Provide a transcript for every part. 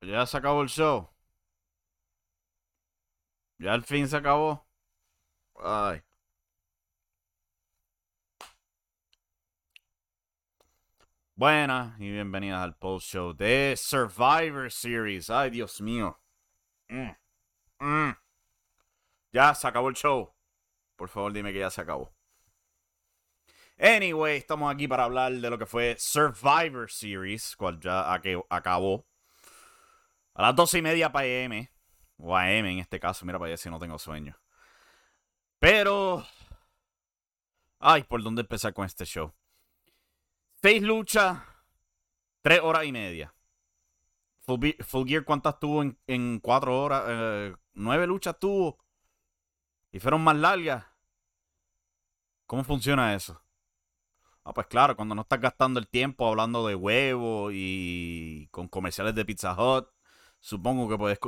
Ya se acabó el show. Ya al fin se acabó. Ay. Buenas y bienvenidas al post show de Survivor Series. Ay, Dios mío. Mm. Mm. Ya se acabó el show. Por favor, dime que ya se acabó. Anyway, estamos aquí para hablar de lo que fue Survivor Series, cual ya acabó. A las 12 y media PM. O AM en este caso, mira para allá si no tengo sueño. Pero. Ay, ¿por dónde empezar con este show? Seis luchas, tres horas y media. Full, Gear, ¿cuántas tuvo en, cuatro horas? Eh, nueve luchas tuvo. Y fueron más largas. ¿Cómo funciona eso? Ah, pues claro, cuando no estás gastando el tiempo hablando de huevo y con comerciales de Pizza Hut, supongo que puedes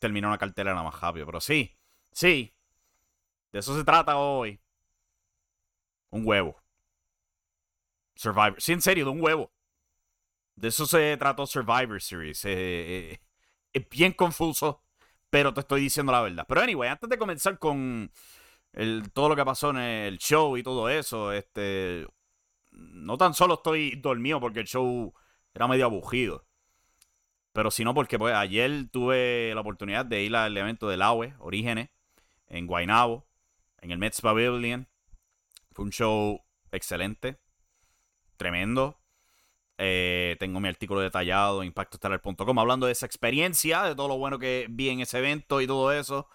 terminar una cartelera más rápido. Pero sí, sí, de eso se trata hoy. Un huevo. Survivor. Sí, en serio, de un huevo. De eso se trató Survivor Series. Eh, eh, es bien confuso, pero te estoy diciendo la verdad. Pero anyway, antes de comenzar con el, todo lo que pasó en el show y todo eso, este, no tan solo estoy dormido porque el show era medio aburrido. Pero sino porque pues, ayer tuve la oportunidad de ir al evento del AWE, Orígenes, en Guaynabo, en el Mets Pavilion. Fue un show excelente, tremendo. Eh, tengo mi artículo detallado en impactostellar.com hablando de esa experiencia, de todo lo bueno que vi en ese evento y todo eso.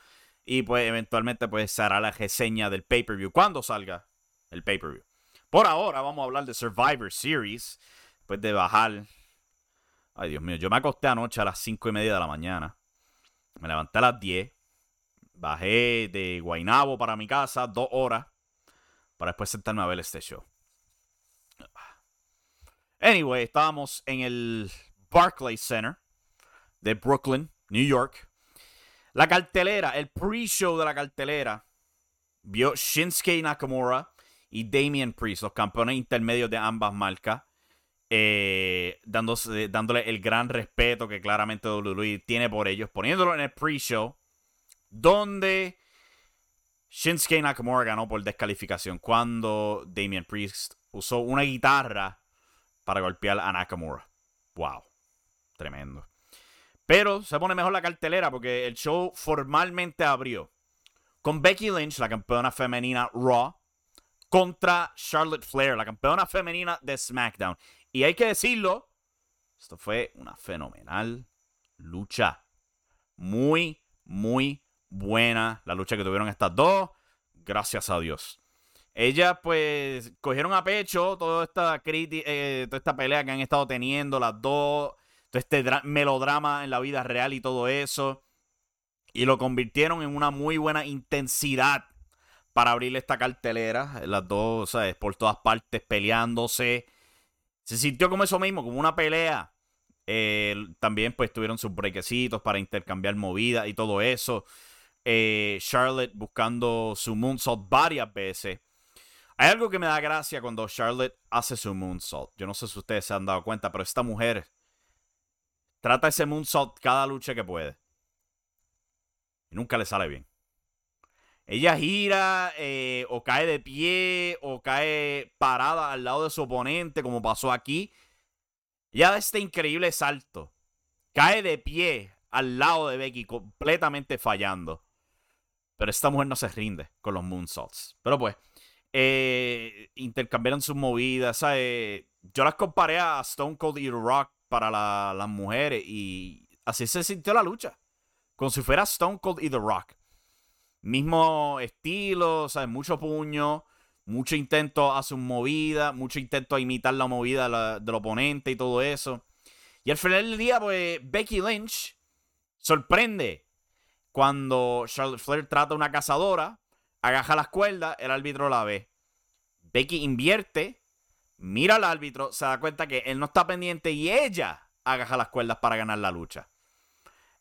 Y pues eventualmente pues se hará la reseña del pay-per-view cuando salga el pay-per-view. Por ahora vamos a hablar de Survivor Series. Después de bajar. Ay, Dios mío. Yo me acosté anoche a las 5 y media de la mañana. Me levanté a las 10. Bajé de Guainabo para mi casa dos horas. Para después sentarme a ver este show. Anyway, estábamos en el Barclays Center de Brooklyn, New York. La cartelera, el pre-show de la cartelera, vio Shinsuke Nakamura y Damian Priest, los campeones intermedios de ambas marcas, eh, dándole el gran respeto que claramente WWE tiene por ellos, poniéndolo en el pre-show, donde Shinsuke Nakamura ganó por descalificación cuando Damian Priest usó una guitarra para golpear a Nakamura. Wow, tremendo. Pero se pone mejor la cartelera porque el show formalmente abrió con Becky Lynch, la campeona femenina Raw, contra Charlotte Flair, la campeona femenina de SmackDown. Y hay que decirlo, esto fue una fenomenal lucha. Muy, muy buena la lucha que tuvieron estas dos. Gracias a Dios. Ellas, pues, cogieron a pecho toda esta, eh, toda esta pelea que han estado teniendo, las dos, todo este melodrama en la vida real y todo eso. Y lo convirtieron en una muy buena intensidad para abrir esta cartelera. Las dos, ¿sabes? Por todas partes peleándose. Se sintió como eso mismo, como una pelea. Eh, también pues tuvieron sus brequecitos para intercambiar movidas y todo eso. Eh, Charlotte buscando su moonsault varias veces. Hay algo que me da gracia cuando Charlotte hace su moonsault. Yo no sé si ustedes se han dado cuenta, pero esta mujer trata ese moonsault cada lucha que puede. Y nunca le sale bien. Ella gira eh, o cae de pie o cae parada al lado de su oponente, como pasó aquí. Ella da este increíble salto. Cae de pie al lado de Becky, completamente fallando. Pero esta mujer no se rinde con los moonsaults. Pero pues, eh, intercambiaron sus movidas. Yo las comparé a Stone Cold y Rock para las mujeres y así se sintió la lucha. Como si fuera Stone Cold y The Rock. Mismo estilo, ¿sabes? Mucho puño, mucho intento a su movida, mucho intento a imitar la movida del oponente y todo eso. Y al final del día, pues, Becky Lynch sorprende cuando Charlotte Flair trata a una cazadora, agaja las cuerdas, el árbitro la ve. Becky invierte, mira al árbitro, se da cuenta que él no está pendiente y ella agaja las cuerdas para ganar la lucha.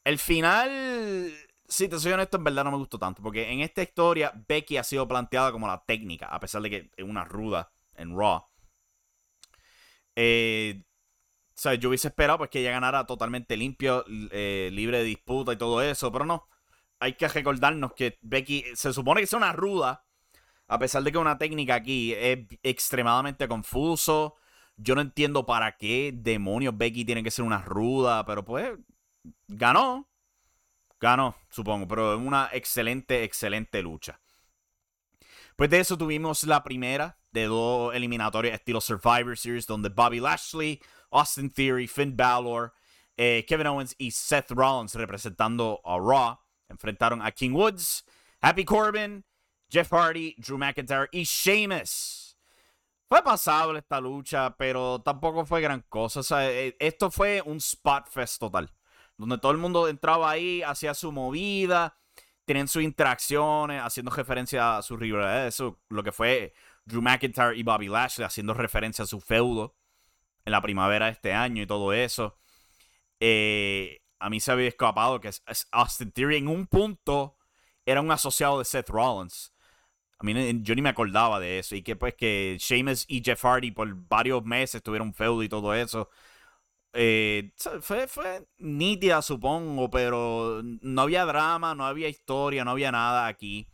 El final si te soy honesto, en verdad no me gustó tanto. Porque en esta historia, Becky ha sido planteada como la técnica, a pesar de que es una ruda en Raw. Eh, sea, yo hubiese esperado pues, que ella ganara totalmente limpio, eh, libre de disputa y todo eso, pero no. Hay que recordarnos que Becky se supone que es una ruda, a pesar de que una técnica aquí es extremadamente confuso. Yo no entiendo para qué demonios Becky tiene que ser una ruda, pero pues ganó. Ganó, supongo, pero una excelente, excelente lucha. Pues de eso tuvimos la primera de dos eliminatorias estilo Survivor Series, donde Bobby Lashley, Austin Theory, Finn Balor, eh, Kevin Owens y Seth Rollins representando a Raw enfrentaron a King Woods, Happy Corbin, Jeff Hardy, Drew McIntyre y Sheamus. Fue pasable esta lucha, pero tampoco fue gran cosa. Eh, esto fue un spot fest total donde todo el mundo entraba ahí, hacía su movida, tenían sus interacciones, haciendo referencia a su rivalidad. Eso, lo que fue Drew McIntyre y Bobby Lashley, haciendo referencia a su feudo en la primavera de este año y todo eso. Eh, a mí se había escapado que Austin Theory en un punto era un asociado de Seth Rollins. A mí yo ni me acordaba de eso. Y que pues que Sheamus y Jeff Hardy por varios meses tuvieron feudo y todo eso. Eh, fue, fue nítida, supongo, pero no había drama, no había historia, no había nada aquí.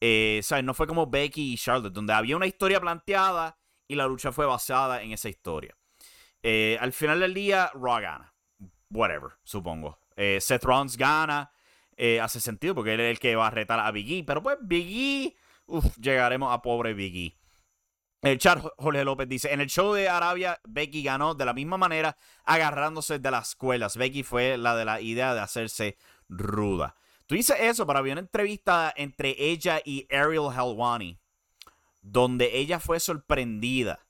Eh, ¿sabes? No fue como Becky y Charlotte, donde había una historia planteada y la lucha fue basada en esa historia. Eh, al final del día, Raw gana. Whatever, supongo. Seth Rollins gana. hace sentido porque él es el que va a retar a Biggie. Pero pues Biggie, llegaremos a pobre Biggie. El chat Jorge López dice, en el show de Arabia, Becky ganó de la misma manera agarrándose de las escuelas. Becky fue la de la idea de hacerse ruda. Tú dices eso, pero había una entrevista entre ella y Ariel Helwani, donde ella fue sorprendida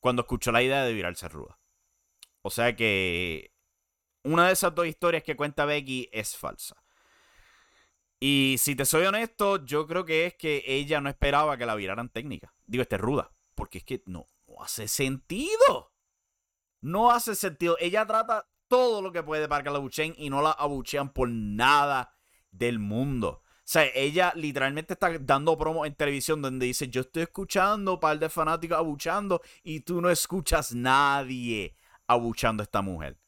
cuando escuchó la idea de virarse ruda. O sea que una de esas dos historias que cuenta Becky es falsa. Y si te soy honesto, yo creo que es que ella no esperaba que la viraran técnica. Digo, este ruda. Porque es que no, no hace sentido. No hace sentido. Ella trata todo lo que puede para que la abucheen y no la abuchean por nada del mundo. O sea, ella literalmente está dando promo en televisión donde dice, yo estoy escuchando par de fanáticos abuchando y tú no escuchas nadie abuchando a esta mujer.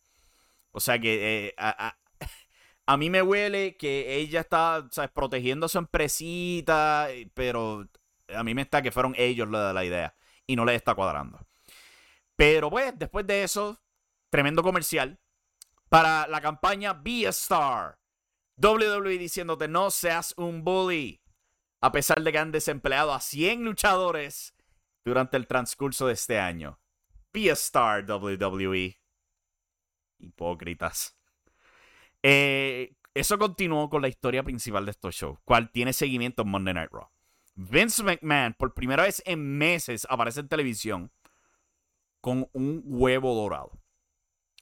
O sea que eh, a mí me huele que ella está ¿sabes? protegiendo a su empresita, pero a mí me está que fueron ellos los de la idea y no les está cuadrando. Pero pues, después de eso, tremendo comercial para la campaña Be a Star. WWE diciéndote no seas un bully. A pesar de que han desempleado a 100 luchadores durante el transcurso de este año. Be a Star, WWE. Hipócritas. Eh, eso continuó con la historia principal de estos shows, cual tiene seguimiento en Monday Night Raw. Vince McMahon, por primera vez en meses, aparece en televisión con un huevo dorado.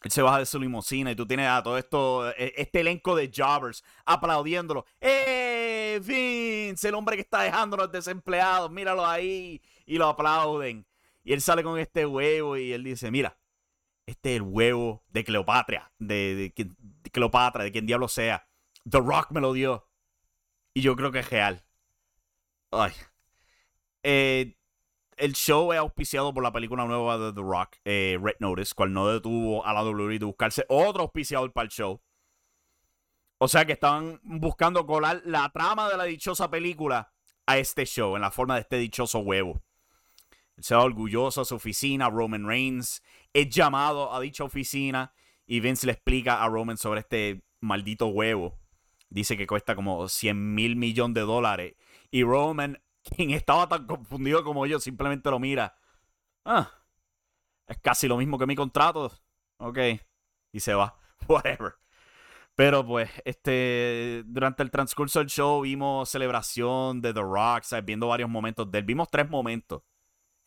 Él se baja de su limusina y tú tienes a todo esto, e, este elenco de jobbers aplaudiéndolo. ¡Eh, Vince! El hombre que está dejando a los desempleados, míralo ahí. Y lo aplauden. Y él sale con este huevo y él dice, mira, este es el huevo de Cleopatra, de, Cleopatra, de quien diablo sea. The Rock me lo dio. Y yo creo que es real. Ay. Eh, el show es auspiciado por la película nueva de The Rock, eh, Red Notice, cual no detuvo a la WWE de buscarse otro auspiciador para el show. O sea que estaban buscando colar la trama de la dichosa película a este show, en la forma de este dichoso huevo. Él se va orgulloso a su oficina, Roman Reigns es llamado a dicha oficina y Vince le explica a Roman sobre este maldito huevo. Dice que cuesta como 100 mil millones de dólares. Y Roman, quien estaba tan confundido como yo, simplemente lo mira. Ah, es casi lo mismo que mi contrato. Ok. Y se va. Whatever. Pero pues, este, durante el transcurso del show vimos celebración de The Rock, viendo varios momentos de él. Vimos tres momentos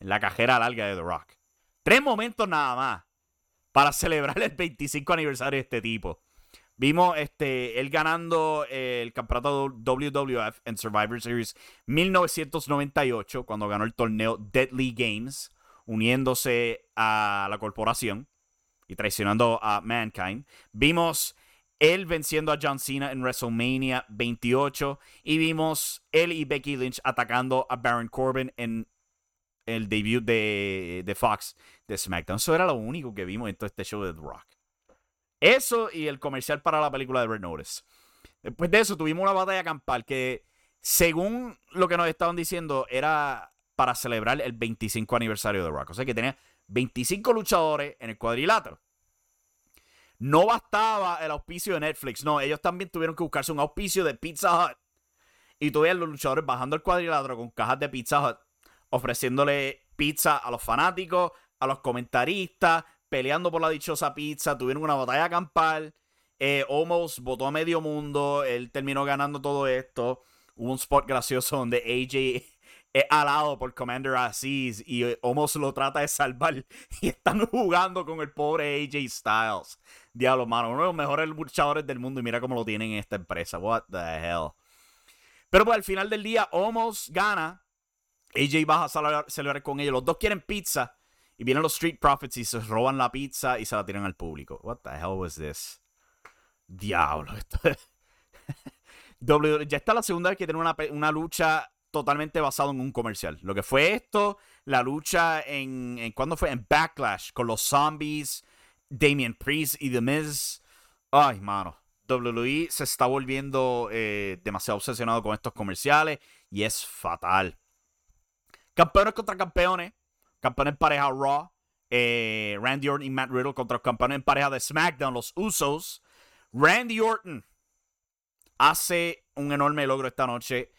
en la cajera larga de The Rock. Tres momentos nada más para celebrar el 25 aniversario de este tipo. Vimos este, él ganando el campeonato WWF en Survivor Series 1998, cuando ganó el torneo Deadly Games, uniéndose a la corporación y traicionando a Mankind. Vimos él venciendo a John Cena en WrestleMania 28 y vimos él y Becky Lynch atacando a Baron Corbin en el debut de, de Fox de SmackDown. Eso era lo único que vimos en todo este show de The Rock. Eso y el comercial para la película de Red Notice. Después de eso tuvimos una batalla campal que, según lo que nos estaban diciendo, era para celebrar el 25 aniversario de Rock. O sea que tenía 25 luchadores en el cuadrilátero. No bastaba el auspicio de Netflix, no, ellos también tuvieron que buscarse un auspicio de Pizza Hut. Y tuvieron los luchadores bajando el cuadrilátero con cajas de Pizza Hut, ofreciéndole pizza a los fanáticos, a los comentaristas, peleando por la dichosa pizza. Tuvieron una batalla campal. Eh, Almost votó a medio mundo. Él terminó ganando todo esto. Hubo un spot gracioso donde AJ es alado por Commander Aziz y Almost lo trata de salvar. Y están jugando con el pobre AJ Styles. Diablo, mano. Uno de los mejores luchadores del mundo. Y mira cómo lo tienen en esta empresa. What the hell. Pero pues al final del día, Almost gana. AJ baja a celebrar con ellos. Los dos quieren pizza. Y vienen los Street Profits y se roban la pizza y se la tiran al público. What the hell was this? Diablo. Esto ya está la segunda vez que tiene una, una lucha totalmente basada en un comercial. Lo que fue esto, la lucha en, en ¿cuándo fue? En Backlash con los zombies, Damien Priest y The Miz. Ay, mano. WWE se está volviendo eh, demasiado obsesionado con estos comerciales y es fatal. Campeones contra campeones. Campeones en pareja Raw. Eh, Randy Orton y Matt Riddle contra los campeones en pareja de SmackDown, los Usos. Randy Orton hace un enorme logro esta noche.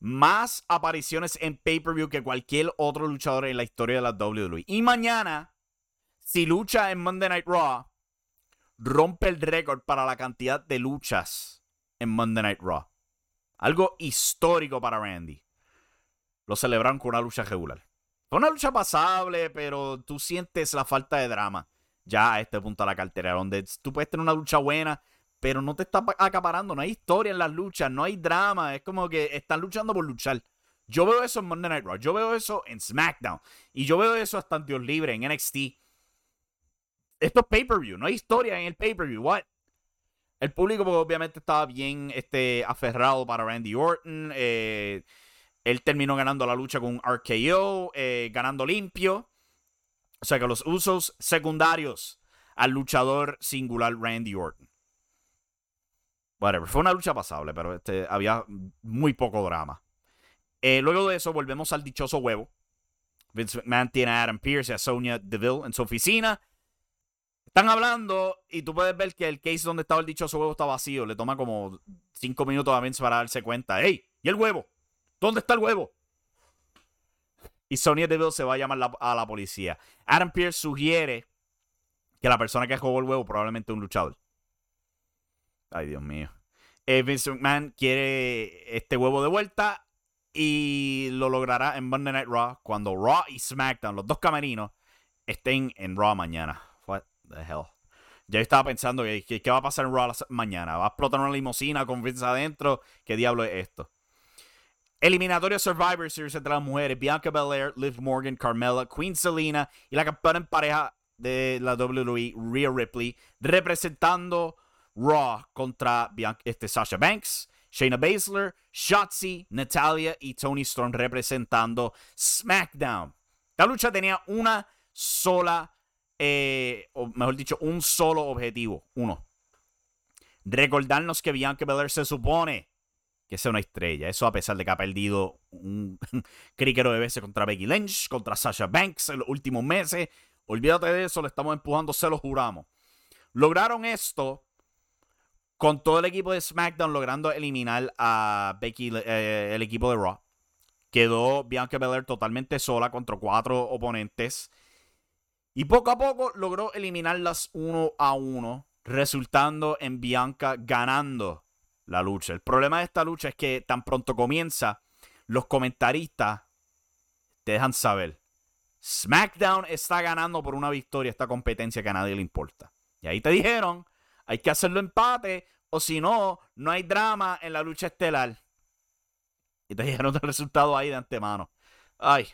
Más apariciones en pay-per-view que cualquier otro luchador en la historia de la WWE. Y mañana, si lucha en Monday Night Raw, rompe el récord para la cantidad de luchas en Monday Night Raw. Algo histórico para Randy. Lo celebraron con una lucha regular. Fue una lucha pasable, pero tú sientes la falta de drama ya a este punto de la cartera, donde tú puedes tener una lucha buena, pero no te está acaparando, no hay historia en las luchas, no hay drama, es como que están luchando por luchar. Yo veo eso en Monday Night Raw, yo veo eso en SmackDown, y yo veo eso hasta en Dios Libre, en NXT. Esto es pay-per-view, no hay historia en el pay-per-view? El público pues, obviamente estaba bien este, aferrado para Randy Orton, eh, él terminó ganando la lucha con un RKO, eh, ganando limpio. O sea que los usos secundarios al luchador singular Randy Orton. Whatever. Fue una lucha pasable, pero este, había muy poco drama. Eh, luego de eso, volvemos al dichoso huevo. Vince McMahon tiene a Adam Pierce y a Sonia Deville en su oficina. Están hablando y tú puedes ver que el case donde estaba el dichoso huevo está vacío. Le toma como cinco minutos a Vince para darse cuenta. ¡Ey! ¿Y el huevo? ¿Dónde está el huevo? Y Sonia Deville se va a llamar a la policía. Adam Pierce sugiere que la persona que jugó el huevo probablemente un luchador. Ay, Dios mío. Eh, Vince McMahon quiere este huevo de vuelta y lo logrará en Monday Night Raw cuando Raw y SmackDown, los dos camerinos, estén en Raw mañana. What the hell. Ya estaba pensando que, qué va a pasar en Raw mañana. ¿Va a explotar una limusina con Vince adentro? ¿Qué diablo es esto? Eliminatoria Survivor Series entre las mujeres: Bianca Belair, Liv Morgan, Carmella, Queen Selina y la campeona en pareja de la WWE, Rhea Ripley, representando Raw contra este, Sasha Banks, Shayna Baszler, Shotzi, Natalia y Tony Storm representando SmackDown. La lucha tenía una sola, eh, o mejor dicho, un solo objetivo. Uno. Recordarnos que Bianca Belair se supone que sea una estrella. Eso a pesar de que ha perdido un criquero de veces contra Becky Lynch, contra Sasha Banks en los últimos meses. Olvídate de eso, le estamos empujando, se lo juramos. Lograron esto con todo el equipo de SmackDown logrando eliminar a Becky, eh, el equipo de Raw. Quedó Bianca Belair totalmente sola contra cuatro oponentes. Y poco a poco logró eliminarlas uno a uno, resultando en Bianca ganando la lucha. El problema de esta lucha es que tan pronto comienza, los comentaristas te dejan saber. SmackDown está ganando por una victoria esta competencia que a nadie le importa. Y ahí te dijeron, hay que hacerlo empate o si no, no hay drama en la lucha estelar. Y te dijeron el resultado ahí de antemano. Ay,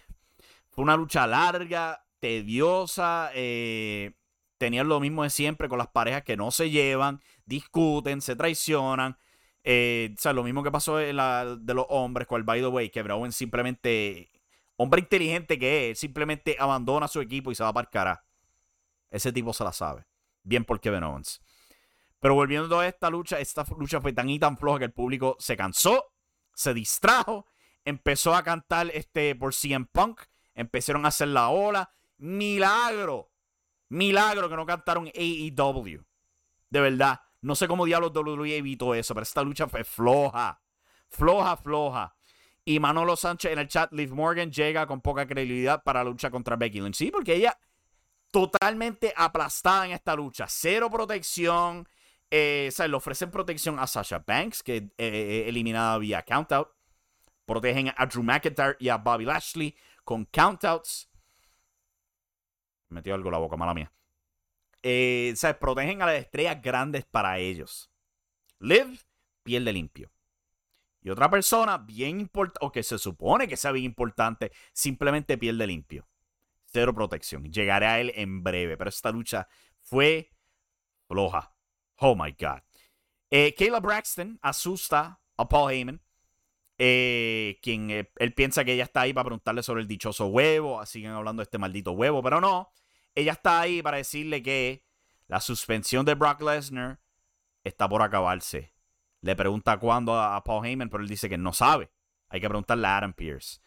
fue una lucha larga, tediosa. Eh, tenían lo mismo de siempre con las parejas que no se llevan, discuten, se traicionan. Eh, o sea, lo mismo que pasó en la de los hombres con el By the Way, que Brown simplemente Hombre inteligente que es, simplemente abandona su equipo y se va para el cara. Ese tipo se la sabe. Bien por Kevin Owens. Pero volviendo a esta lucha, esta lucha fue tan y tan floja que el público se cansó, se distrajo, empezó a cantar este por CM Punk, empezaron a hacer la ola. Milagro, milagro que no cantaron AEW. De verdad, no sé cómo diablos WWE evitó eso, pero esta lucha fue floja, floja, floja. Y Manolo Sánchez en el chat, Liv Morgan llega con poca credibilidad para la lucha contra Becky Lynch. Sí, porque ella totalmente aplastada en esta lucha. Cero protección. Eh, le ofrecen protección a Sasha Banks, que es eh, eh, eliminada vía countout. Protegen a Drew McIntyre y a Bobby Lashley con countouts. Metió algo la boca, mala mía. Sea, protegen a las estrellas grandes para ellos. Liv pierde limpio. Y otra persona bien importante, o que se supone que sea bien importante, simplemente pierde limpio. Cero protección. Llegaré a él en breve, pero esta lucha fue floja. Oh my God. Eh, Kayla Braxton asusta a Paul Heyman. Eh, quien eh, él piensa que ella está ahí para preguntarle sobre el dichoso huevo. Siguen hablando de este maldito huevo, pero no. Ella está ahí para decirle que la suspensión de Brock Lesnar está por acabarse. Le pregunta cuándo a Paul Heyman, pero él dice que no sabe. Hay que preguntarle a Adam Pierce.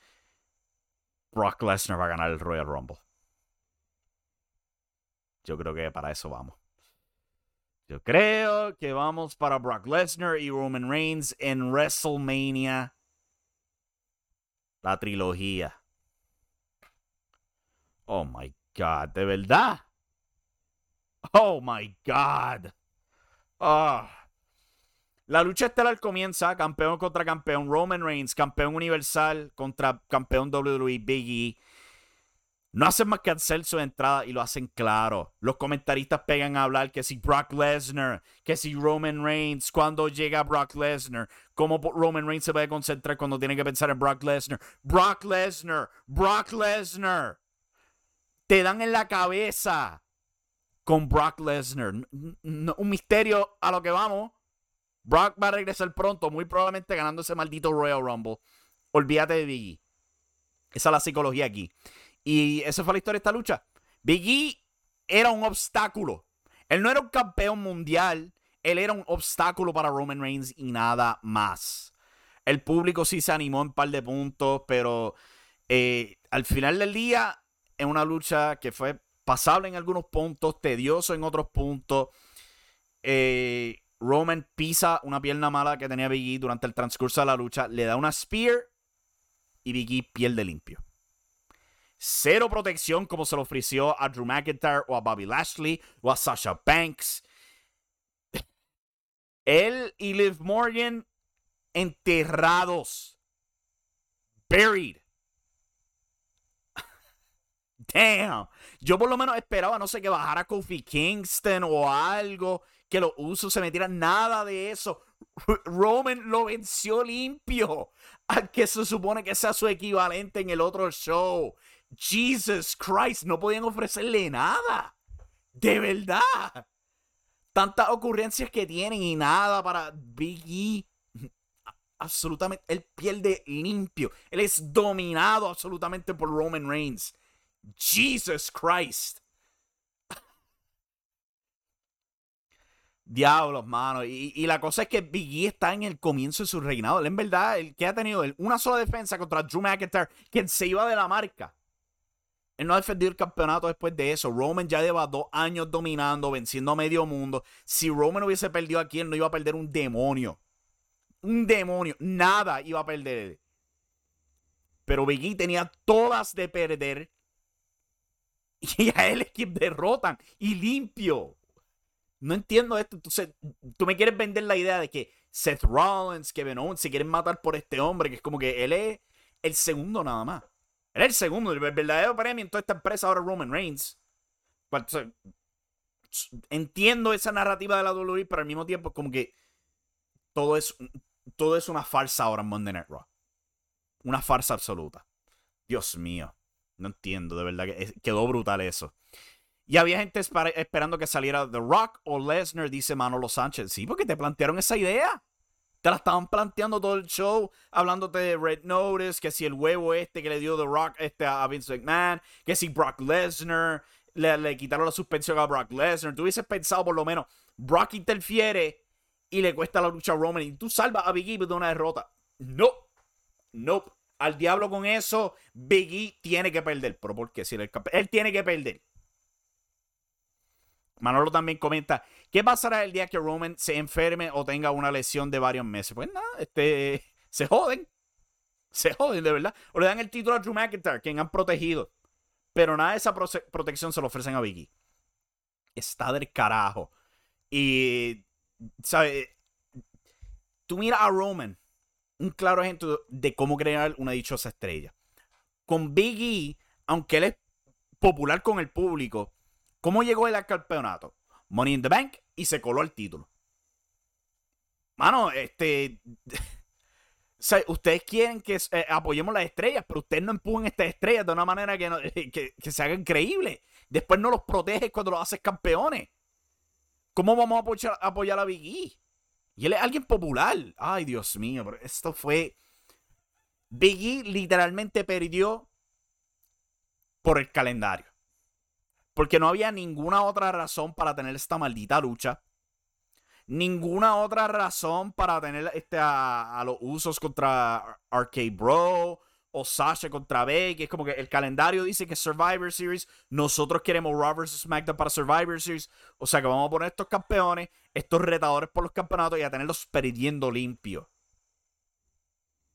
Brock Lesnar va a ganar el Royal Rumble. Yo creo que para eso vamos. Yo creo que vamos para Brock Lesnar y Roman Reigns en WrestleMania. La trilogía. Oh my God, de verdad. Oh my God. Ah. La lucha estelar comienza campeón contra campeón, Roman Reigns, campeón universal contra campeón WWE Big E. No hacen más que hacer su entrada y lo hacen claro. Los comentaristas pegan a hablar que si Brock Lesnar, que si Roman Reigns, cuando llega Brock Lesnar, cómo Roman Reigns se puede concentrar cuando tiene que pensar en Brock Lesnar. Brock Lesnar, Brock Lesnar. Te dan en la cabeza con Brock Lesnar. Un misterio a lo que vamos. Brock va a regresar pronto, muy probablemente ganando ese maldito Royal Rumble. Olvídate de Biggie. Esa es la psicología aquí. Y esa fue la historia de esta lucha. Biggie era un obstáculo. Él no era un campeón mundial. Él era un obstáculo para Roman Reigns y nada más. El público sí se animó en un par de puntos, pero eh, al final del día, en una lucha que fue pasable en algunos puntos, tedioso en otros puntos. Eh, Roman pisa una pierna mala que tenía Biggie durante el transcurso de la lucha, le da una spear y Biggie pierde limpio. Cero protección como se lo ofreció a Drew McIntyre o a Bobby Lashley o a Sasha Banks. Él y Liv Morgan enterrados. Buried. Damn. Yo por lo menos esperaba, no sé, que bajara Kofi Kingston o algo que los usos se metieran, nada de eso. Roman lo venció limpio, al que se supone que sea su equivalente en el otro show. Jesus Christ, no podían ofrecerle nada. De verdad. Tantas ocurrencias que tienen y nada para Big E. Absolutamente, él pierde limpio. Él es dominado absolutamente por Roman Reigns. Jesus Christ. Diablos, mano. Y, la cosa es que Biggie está en el comienzo de su reinado. Él, en verdad, el que ha tenido una sola defensa contra Drew McIntyre, quien se iba de la marca. Él no ha defendido el campeonato después de eso. Roman ya lleva dos años dominando, venciendo a medio mundo. Si Roman hubiese perdido aquí, él no iba a perder un demonio. Un demonio. Nada iba a perder. Pero Biggie tenía todas de perder. Y a él es quien derrotan. Y limpio no entiendo esto. Entonces, tú me quieres vender la idea de que Seth Rollins, Kevin Owens se quieren matar por este hombre, que es como que él es el segundo nada más. Él es el segundo, el verdadero premio en toda esta empresa ahora Roman Reigns. entiendo esa narrativa de la WWE, pero al mismo tiempo es como que todo es, todo es una farsa ahora en Monday Night Raw. Una farsa absoluta. Dios mío. No entiendo, de verdad que quedó brutal eso. Y había gente esperando que saliera The Rock o Lesnar, dice Manolo Sánchez. Sí, porque te plantearon esa idea. Te la estaban planteando todo el show, hablándote de Red Notice, que si el huevo este que le dio The Rock este a Vince McMahon, que si Brock Lesnar, le, quitaron la suspensión a Brock Lesnar. Tú hubieses pensado por lo menos, Brock interfiere y le cuesta la lucha a Roman y tú salvas a Big E de una derrota. No, no. Al diablo con eso, Big E tiene que perder. Pero ¿por qué? Si él, él tiene que perder. Manolo también comenta, ¿qué pasará el día que Roman se enferme o tenga una lesión de varios meses? Pues nada, este, se joden. Se joden, de verdad. O le dan el título a Drew McIntyre, quien han protegido. Pero nada de esa protección se lo ofrecen a Biggie. Está del carajo. Y, ¿sabes? Tú miras a Roman, un claro ejemplo de cómo crear una dichosa estrella. Con Biggie, aunque él es popular con el público, ¿Cómo llegó él al campeonato? Money in the Bank y se coló el título. Mano, este. ustedes quieren que eh, apoyemos las estrellas, pero ustedes no empujen estas estrellas de una manera que, que, se hagan creíbles. Después no los proteges cuando los haces campeones. ¿Cómo vamos a apoyar, a, apoyar a Big E? Y él es alguien popular. Ay, Dios mío, pero esto fue. Big E literalmente perdió por el calendario. Porque no había ninguna otra razón para tener esta maldita lucha. Ninguna otra razón para tener este, a, los usos contra Arcade Bro o Sasha contra Becky. Es como que el calendario dice que Survivor Series. Nosotros queremos Raw vs. SmackDown para Survivor Series. O sea que vamos a poner estos campeones, estos retadores por los campeonatos y a tenerlos perdiendo limpio.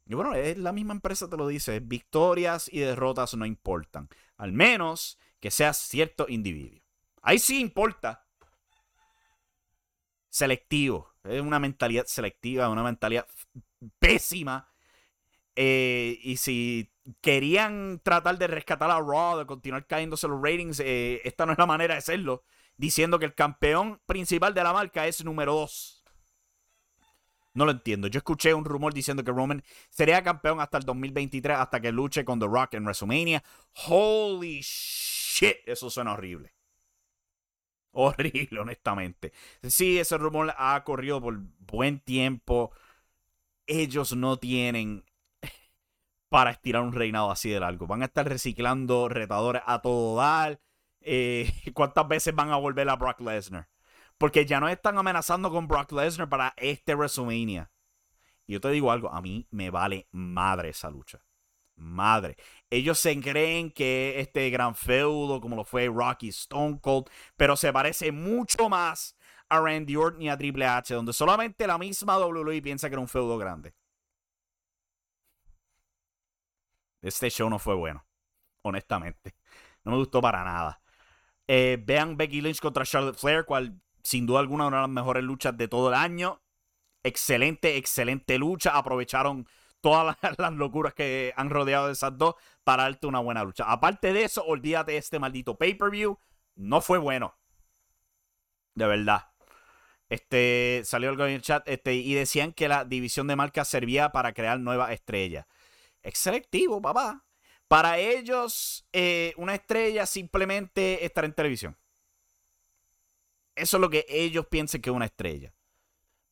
Y bueno, es la misma empresa te lo dice. Victorias y derrotas no importan. Al menos que sea cierto individuo. Ahí sí importa. Selectivo. Es una mentalidad selectiva, una mentalidad pésima. Eh, y si querían tratar de rescatar a Raw, de continuar cayéndose los ratings, eh, esta no es la manera de hacerlo. Diciendo que el campeón principal de la marca es número 2. No lo entiendo. Yo escuché un rumor diciendo que Roman sería campeón hasta el 2023, hasta que luche con The Rock en WrestleMania. Holy shit eso suena horrible. Horrible, honestamente. Sí, ese rumor ha corrido por buen tiempo. Ellos no tienen para estirar un reinado así de largo. Van a estar reciclando retadores a todo dar. Eh, ¿Cuántas veces van a volver a Brock Lesnar? Porque ya no están amenazando con Brock Lesnar para este WrestleMania. Y yo te digo algo, a mí me vale madre esa lucha madre. Ellos se creen que este gran feudo, como lo fue Rocky Stone Cold, pero se parece mucho más a Randy Orton y a Triple H, donde solamente la misma WWE piensa que era un feudo grande. Este show no fue bueno, honestamente. No me gustó para nada. Eh, vean Becky Lynch contra Charlotte Flair, cual sin duda alguna una de las mejores luchas de todo el año. Excelente, excelente lucha. Aprovecharon todas las, locuras que han rodeado de esas dos para darte una buena lucha. Aparte de eso, olvídate de este maldito pay-per-view. No fue bueno. De verdad. Este, salió algo en el chat este, y decían que la división de marcas servía para crear nuevas estrellas. Es selectivo, papá. Para ellos, eh, una estrella simplemente estar en televisión. Eso es lo que ellos piensan que es una estrella.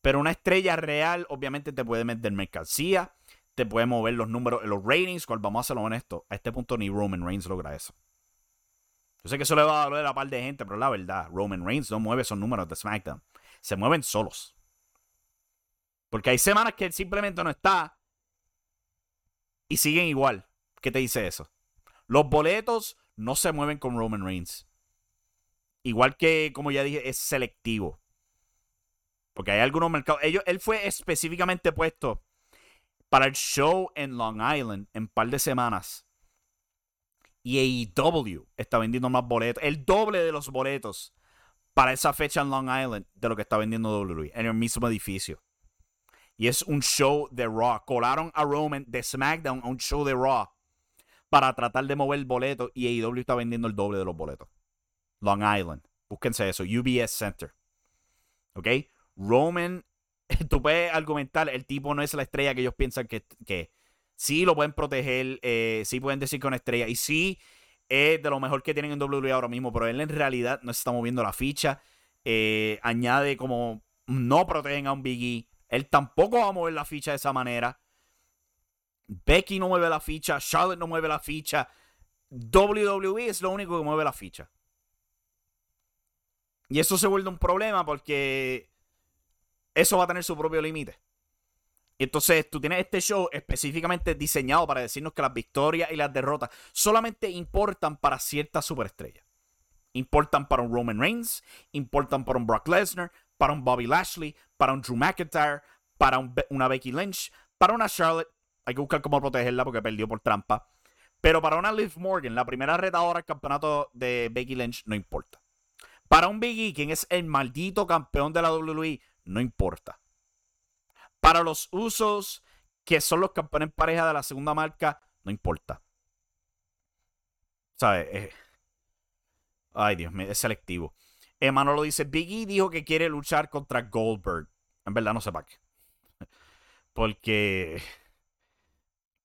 Pero una estrella real, obviamente, te puede meter mercancía, te puede mover los números, los ratings, cual vamos a ser honestos, a este punto ni Roman Reigns logra eso. Yo sé que eso le va a doler a par de gente, pero la verdad, Roman Reigns no mueve esos números de SmackDown. Se mueven solos. Porque hay semanas que él simplemente no está y siguen igual. ¿Qué te dice eso? Los boletos no se mueven con Roman Reigns. Igual que, como ya dije, es selectivo. Porque hay algunos mercados. Ellos, él fue específicamente puesto para el show en Long Island en un par de semanas. Y AEW está vendiendo más boletos, el doble de los boletos para esa fecha en Long Island de lo que está vendiendo WWE en el mismo edificio. Y es un show de Raw. Colaron a Roman de SmackDown a un show de Raw para tratar de mover el boleto y AEW está vendiendo el doble de los boletos. Long Island. Búsquense eso. UBS Center. ¿Ok? Roman tú puedes argumentar, el tipo no es la estrella que ellos piensan que, que sí lo pueden proteger, eh, sí pueden decir que es una estrella y sí es de lo mejor que tienen en WWE ahora mismo, pero él en realidad no se está moviendo la ficha. Eh, añade como no protegen a un Biggie, Él tampoco va a mover la ficha de esa manera. Becky no mueve la ficha, Charlotte no mueve la ficha. WWE es lo único que mueve la ficha. Y eso se vuelve un problema porque eso va a tener su propio límite. Entonces, tú tienes este show específicamente diseñado para decirnos que las victorias y las derrotas solamente importan para ciertas superestrellas. Importan para un Roman Reigns, importan para un Brock Lesnar, para un Bobby Lashley, para un Drew McIntyre, para una Becky Lynch, para una Charlotte. Hay que buscar cómo protegerla porque perdió por trampa. Pero para una Liv Morgan, la primera retadora al campeonato de Becky Lynch, no importa. Para un Big E, quien es el maldito campeón de la WWE, no importa. Para los usos, que son los campeones pareja de la segunda marca, no importa. ¿Sabes? Eh, ay, Dios mío, es selectivo. Lo dice, Biggie dijo que quiere luchar contra Goldberg. En verdad no sé para qué. Porque...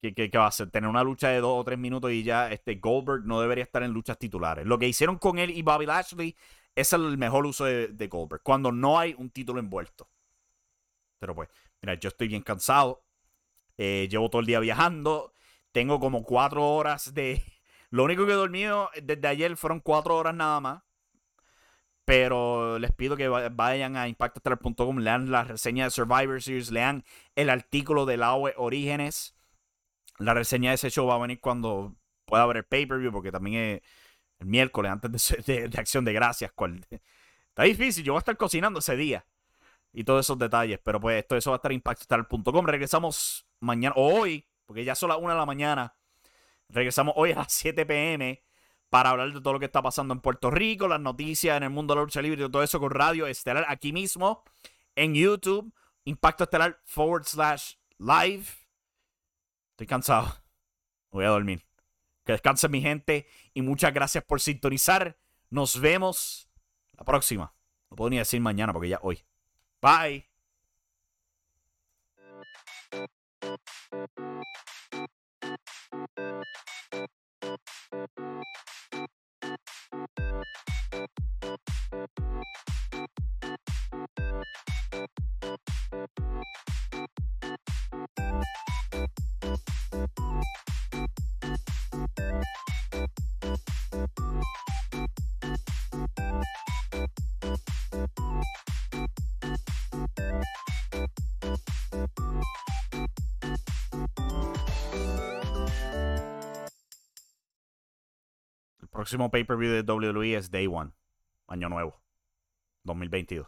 ¿Qué, va a hacer? Tener una lucha de dos o tres minutos y ya este Goldberg no debería estar en luchas titulares. Lo que hicieron con él y Bobby Lashley es el mejor uso de Goldberg. Cuando no hay un título envuelto. Pero pues, Mira, yo estoy bien cansado. Eh, llevo todo el día viajando. Tengo como cuatro horas de. Lo único que he dormido desde ayer fueron cuatro horas nada más. Pero les pido que vayan a impactostar.com, lean la reseña de Survivor Series, lean el artículo del AOE Orígenes. La reseña de ese show va a venir cuando pueda ver el pay-per-view, porque también es el miércoles antes de, de Acción de Gracias. Está difícil, yo voy a estar cocinando ese día y todos esos detalles. Pero pues esto eso va a estar en. Regresamos mañana, o hoy, porque ya son las 1 de la mañana. Regresamos hoy a las 7 pm para hablar de todo lo que está pasando en Puerto Rico, las noticias en el mundo de la lucha libre y todo eso con Radio Estelar aquí mismo en YouTube. Impacto Estelar forward slash live. Estoy cansado. Voy a dormir. Que descanse mi gente y muchas gracias por sintonizar. Nos vemos la próxima. No puedo ni decir mañana porque ya hoy. Bye. Próximo pay-per-view de WWE es Day One, año nuevo, 2022.